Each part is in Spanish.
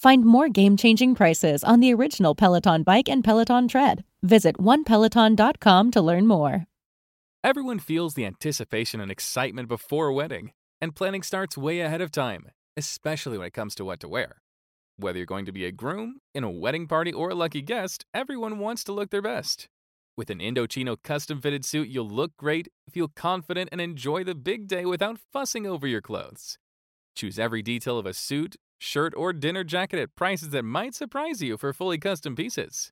Find more game changing prices on the original Peloton bike and Peloton tread. Visit onepeloton.com to learn more. Everyone feels the anticipation and excitement before a wedding, and planning starts way ahead of time, especially when it comes to what to wear. Whether you're going to be a groom, in a wedding party, or a lucky guest, everyone wants to look their best. With an Indochino custom fitted suit, you'll look great, feel confident, and enjoy the big day without fussing over your clothes. Choose every detail of a suit, shirt, or dinner jacket at prices that might surprise you for fully custom pieces.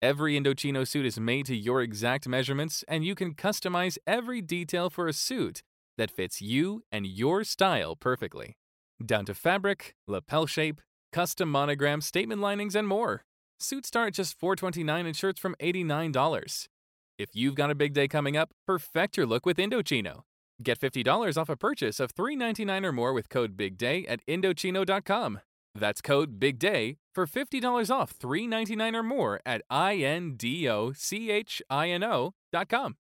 Every Indochino suit is made to your exact measurements, and you can customize every detail for a suit that fits you and your style perfectly. Down to fabric, lapel shape, custom monogram, statement linings, and more. Suits start at just 429 and shirts from $89. If you've got a big day coming up, perfect your look with Indochino. Get $50 off a purchase of $399 or more with code BIGDAY at Indochino.com. That's code BIGDAY for $50 off $399 or more at INDOCHINO.com.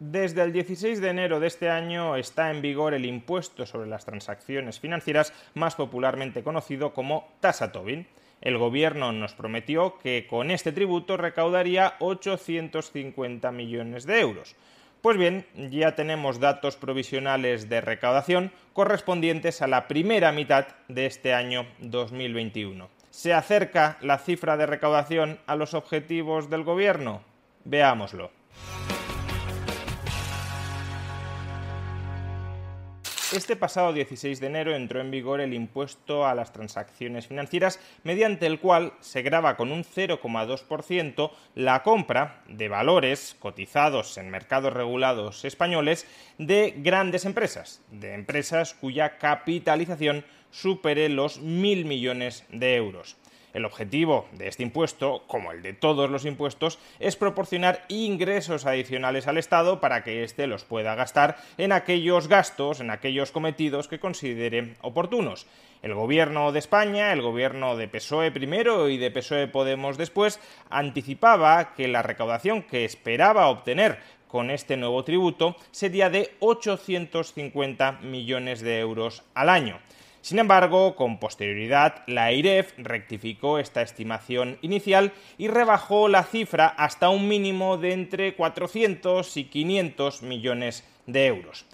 Desde el 16 de enero de este año está en vigor el impuesto sobre las transacciones financieras, más popularmente conocido como tasa Tobin. El gobierno nos prometió que con este tributo recaudaría 850 millones de euros. Pues bien, ya tenemos datos provisionales de recaudación correspondientes a la primera mitad de este año 2021. ¿Se acerca la cifra de recaudación a los objetivos del Gobierno? Veámoslo. Este pasado 16 de enero entró en vigor el impuesto a las transacciones financieras, mediante el cual se grava con un 0,2% la compra de valores cotizados en mercados regulados españoles de grandes empresas, de empresas cuya capitalización supere los mil millones de euros. El objetivo de este impuesto, como el de todos los impuestos, es proporcionar ingresos adicionales al Estado para que éste los pueda gastar en aquellos gastos, en aquellos cometidos que considere oportunos. El gobierno de España, el gobierno de PSOE primero y de PSOE Podemos después, anticipaba que la recaudación que esperaba obtener con este nuevo tributo sería de 850 millones de euros al año. Sin embargo, con posterioridad, la IREF rectificó esta estimación inicial y rebajó la cifra hasta un mínimo de entre 400 y 500 millones de euros.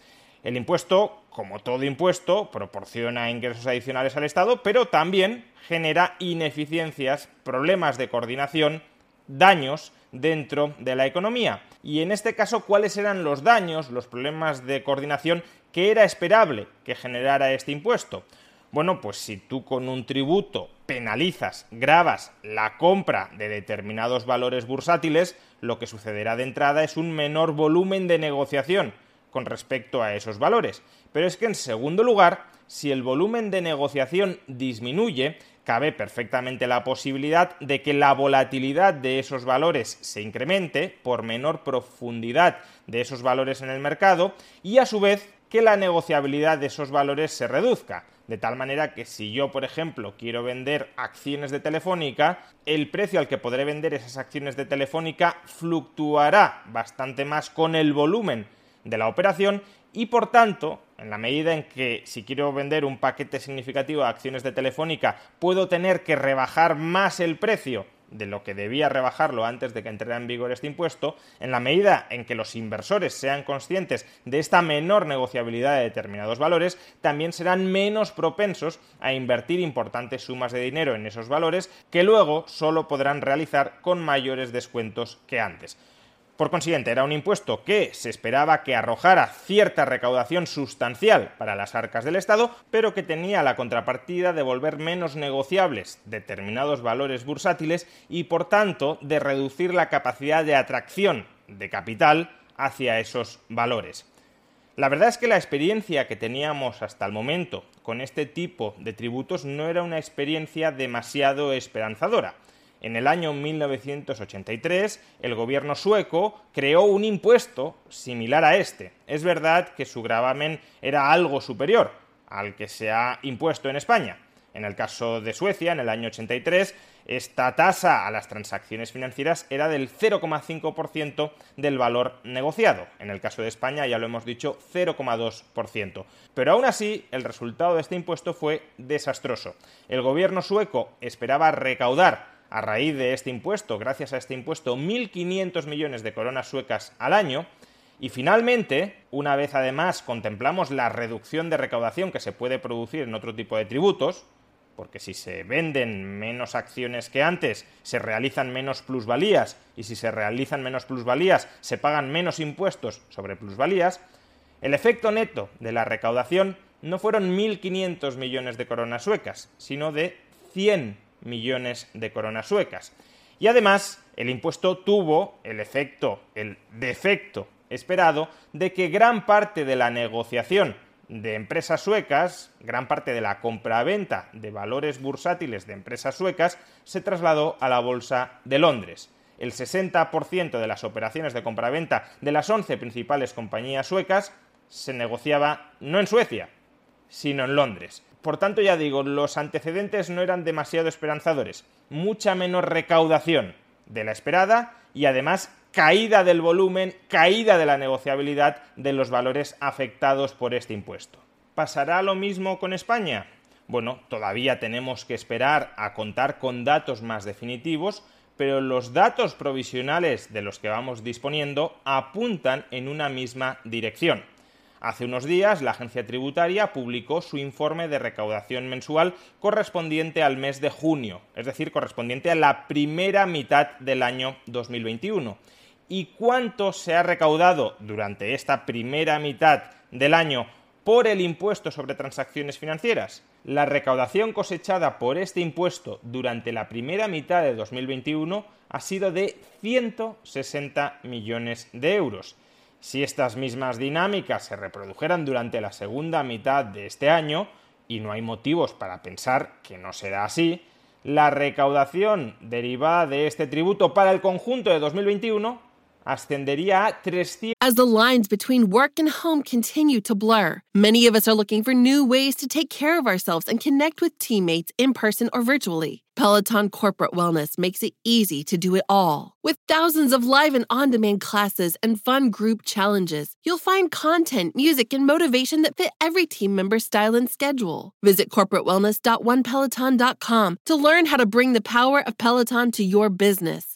El impuesto, como todo impuesto, proporciona ingresos adicionales al Estado, pero también genera ineficiencias, problemas de coordinación, daños dentro de la economía. Y en este caso, ¿cuáles eran los daños, los problemas de coordinación que era esperable que generara este impuesto? Bueno, pues si tú con un tributo penalizas, grabas la compra de determinados valores bursátiles, lo que sucederá de entrada es un menor volumen de negociación con respecto a esos valores. Pero es que en segundo lugar, si el volumen de negociación disminuye, cabe perfectamente la posibilidad de que la volatilidad de esos valores se incremente por menor profundidad de esos valores en el mercado y a su vez que la negociabilidad de esos valores se reduzca. De tal manera que si yo, por ejemplo, quiero vender acciones de Telefónica, el precio al que podré vender esas acciones de Telefónica fluctuará bastante más con el volumen de la operación y por tanto, en la medida en que si quiero vender un paquete significativo de acciones de Telefónica, puedo tener que rebajar más el precio de lo que debía rebajarlo antes de que entrara en vigor este impuesto, en la medida en que los inversores sean conscientes de esta menor negociabilidad de determinados valores, también serán menos propensos a invertir importantes sumas de dinero en esos valores que luego solo podrán realizar con mayores descuentos que antes. Por consiguiente, era un impuesto que se esperaba que arrojara cierta recaudación sustancial para las arcas del Estado, pero que tenía la contrapartida de volver menos negociables determinados valores bursátiles y, por tanto, de reducir la capacidad de atracción de capital hacia esos valores. La verdad es que la experiencia que teníamos hasta el momento con este tipo de tributos no era una experiencia demasiado esperanzadora. En el año 1983, el gobierno sueco creó un impuesto similar a este. Es verdad que su gravamen era algo superior al que se ha impuesto en España. En el caso de Suecia, en el año 83, esta tasa a las transacciones financieras era del 0,5% del valor negociado. En el caso de España, ya lo hemos dicho, 0,2%. Pero aún así, el resultado de este impuesto fue desastroso. El gobierno sueco esperaba recaudar a raíz de este impuesto, gracias a este impuesto, 1.500 millones de coronas suecas al año. Y finalmente, una vez además contemplamos la reducción de recaudación que se puede producir en otro tipo de tributos, porque si se venden menos acciones que antes, se realizan menos plusvalías, y si se realizan menos plusvalías, se pagan menos impuestos sobre plusvalías, el efecto neto de la recaudación no fueron 1.500 millones de coronas suecas, sino de 100 millones de coronas suecas. Y además, el impuesto tuvo el efecto, el defecto esperado de que gran parte de la negociación de empresas suecas, gran parte de la compraventa de valores bursátiles de empresas suecas, se trasladó a la Bolsa de Londres. El 60% de las operaciones de compraventa de las 11 principales compañías suecas se negociaba no en Suecia, sino en Londres. Por tanto, ya digo, los antecedentes no eran demasiado esperanzadores. Mucha menos recaudación de la esperada y además caída del volumen, caída de la negociabilidad de los valores afectados por este impuesto. ¿Pasará lo mismo con España? Bueno, todavía tenemos que esperar a contar con datos más definitivos, pero los datos provisionales de los que vamos disponiendo apuntan en una misma dirección. Hace unos días, la agencia tributaria publicó su informe de recaudación mensual correspondiente al mes de junio, es decir, correspondiente a la primera mitad del año 2021. ¿Y cuánto se ha recaudado durante esta primera mitad del año por el impuesto sobre transacciones financieras? La recaudación cosechada por este impuesto durante la primera mitad de 2021 ha sido de 160 millones de euros si estas mismas dinámicas se reprodujeran durante la segunda mitad de este año, y no hay motivos para pensar que no será así, la recaudación derivada de este tributo para el conjunto de 2021 ascendería a 300. As the lines between work and home continue to blur, many of us are looking for new ways to take care of ourselves and connect with teammates in person or virtually. Peloton Corporate Wellness makes it easy to do it all. With thousands of live and on demand classes and fun group challenges, you'll find content, music, and motivation that fit every team member's style and schedule. Visit corporatewellness.onepeloton.com to learn how to bring the power of Peloton to your business.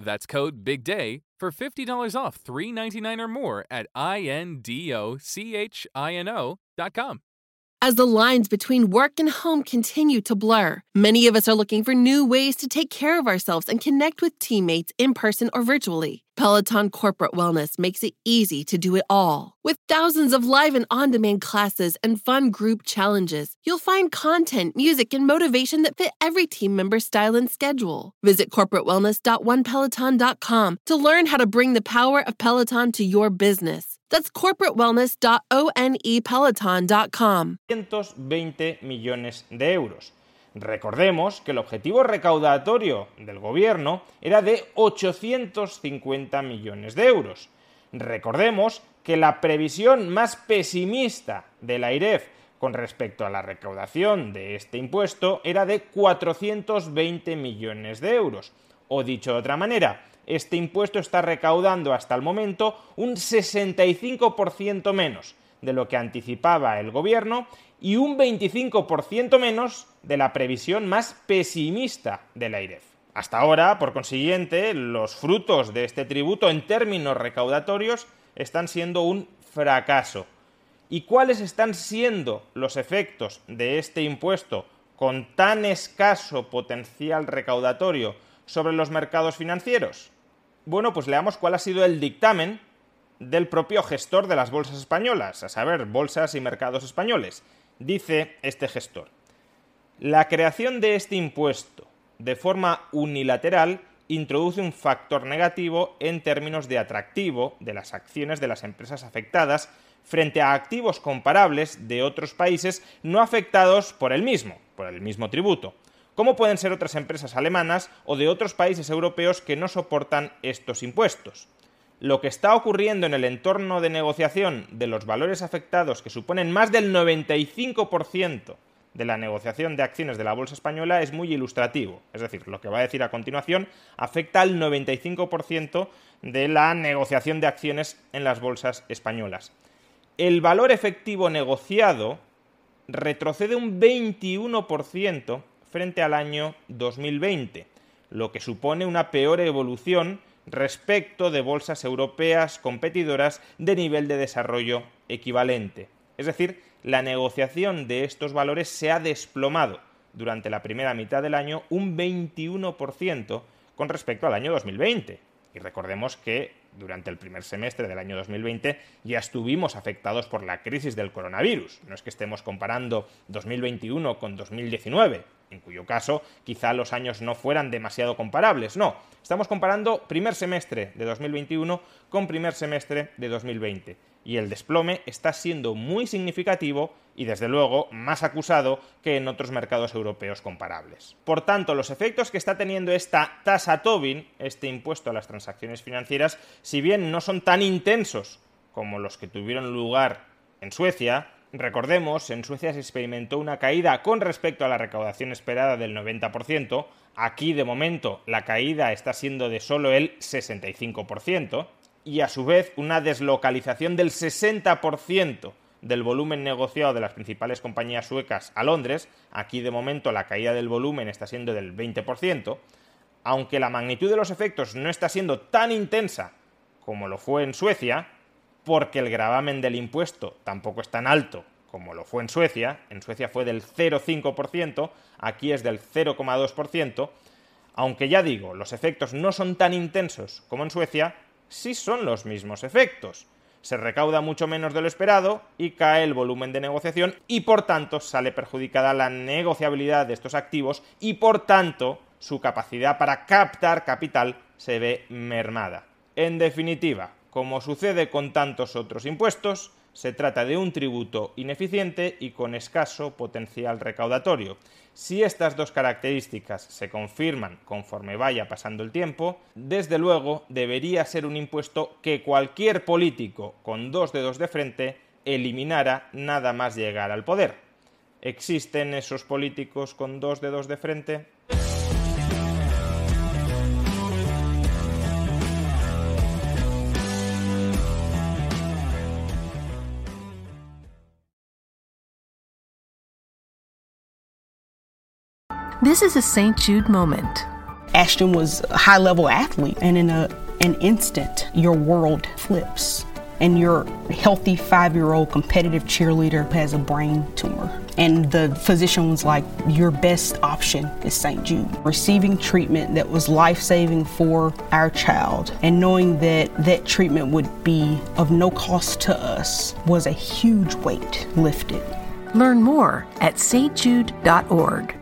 That's code BIGDAY for $50 off $3.99 or more at INDOCHINO.com. As the lines between work and home continue to blur, many of us are looking for new ways to take care of ourselves and connect with teammates in person or virtually. Peloton Corporate Wellness makes it easy to do it all. With thousands of live and on demand classes and fun group challenges, you'll find content, music, and motivation that fit every team member's style and schedule. Visit corporatewellness.onepeloton.com to learn how to bring the power of Peloton to your business. That's corporatewellness.onepeloton.com. 120 millones de euros. Recordemos que el objetivo recaudatorio del gobierno era de 850 millones de euros. Recordemos que la previsión más pesimista de la IREF con respecto a la recaudación de este impuesto era de 420 millones de euros. O dicho de otra manera, este impuesto está recaudando hasta el momento un 65% menos de lo que anticipaba el gobierno y un 25% menos de la previsión más pesimista de la IREF. Hasta ahora, por consiguiente, los frutos de este tributo en términos recaudatorios están siendo un fracaso. ¿Y cuáles están siendo los efectos de este impuesto con tan escaso potencial recaudatorio sobre los mercados financieros? Bueno, pues leamos cuál ha sido el dictamen del propio gestor de las bolsas españolas, a saber, bolsas y mercados españoles. Dice este gestor, la creación de este impuesto de forma unilateral introduce un factor negativo en términos de atractivo de las acciones de las empresas afectadas frente a activos comparables de otros países no afectados por el mismo, por el mismo tributo, como pueden ser otras empresas alemanas o de otros países europeos que no soportan estos impuestos lo que está ocurriendo en el entorno de negociación de los valores afectados, que suponen más del 95% de la negociación de acciones de la Bolsa Española, es muy ilustrativo. Es decir, lo que va a decir a continuación afecta al 95% de la negociación de acciones en las bolsas españolas. El valor efectivo negociado retrocede un 21% frente al año 2020, lo que supone una peor evolución respecto de bolsas europeas competidoras de nivel de desarrollo equivalente. Es decir, la negociación de estos valores se ha desplomado durante la primera mitad del año un 21% con respecto al año 2020. Y recordemos que durante el primer semestre del año 2020 ya estuvimos afectados por la crisis del coronavirus. No es que estemos comparando 2021 con 2019 en cuyo caso quizá los años no fueran demasiado comparables. No, estamos comparando primer semestre de 2021 con primer semestre de 2020. Y el desplome está siendo muy significativo y desde luego más acusado que en otros mercados europeos comparables. Por tanto, los efectos que está teniendo esta tasa Tobin, este impuesto a las transacciones financieras, si bien no son tan intensos como los que tuvieron lugar en Suecia, Recordemos, en Suecia se experimentó una caída con respecto a la recaudación esperada del 90%, aquí de momento la caída está siendo de solo el 65%, y a su vez una deslocalización del 60% del volumen negociado de las principales compañías suecas a Londres, aquí de momento la caída del volumen está siendo del 20%, aunque la magnitud de los efectos no está siendo tan intensa como lo fue en Suecia, porque el gravamen del impuesto tampoco es tan alto como lo fue en Suecia, en Suecia fue del 0,5%, aquí es del 0,2%, aunque ya digo, los efectos no son tan intensos como en Suecia, sí son los mismos efectos. Se recauda mucho menos de lo esperado y cae el volumen de negociación y por tanto sale perjudicada la negociabilidad de estos activos y por tanto su capacidad para captar capital se ve mermada. En definitiva, como sucede con tantos otros impuestos, se trata de un tributo ineficiente y con escaso potencial recaudatorio. Si estas dos características se confirman conforme vaya pasando el tiempo, desde luego debería ser un impuesto que cualquier político con dos dedos de frente eliminara nada más llegar al poder. ¿Existen esos políticos con dos dedos de frente? This is a St. Jude moment. Ashton was a high level athlete, and in a, an instant, your world flips. And your healthy five year old competitive cheerleader has a brain tumor. And the physician was like, Your best option is St. Jude. Receiving treatment that was life saving for our child and knowing that that treatment would be of no cost to us was a huge weight lifted. Learn more at stjude.org.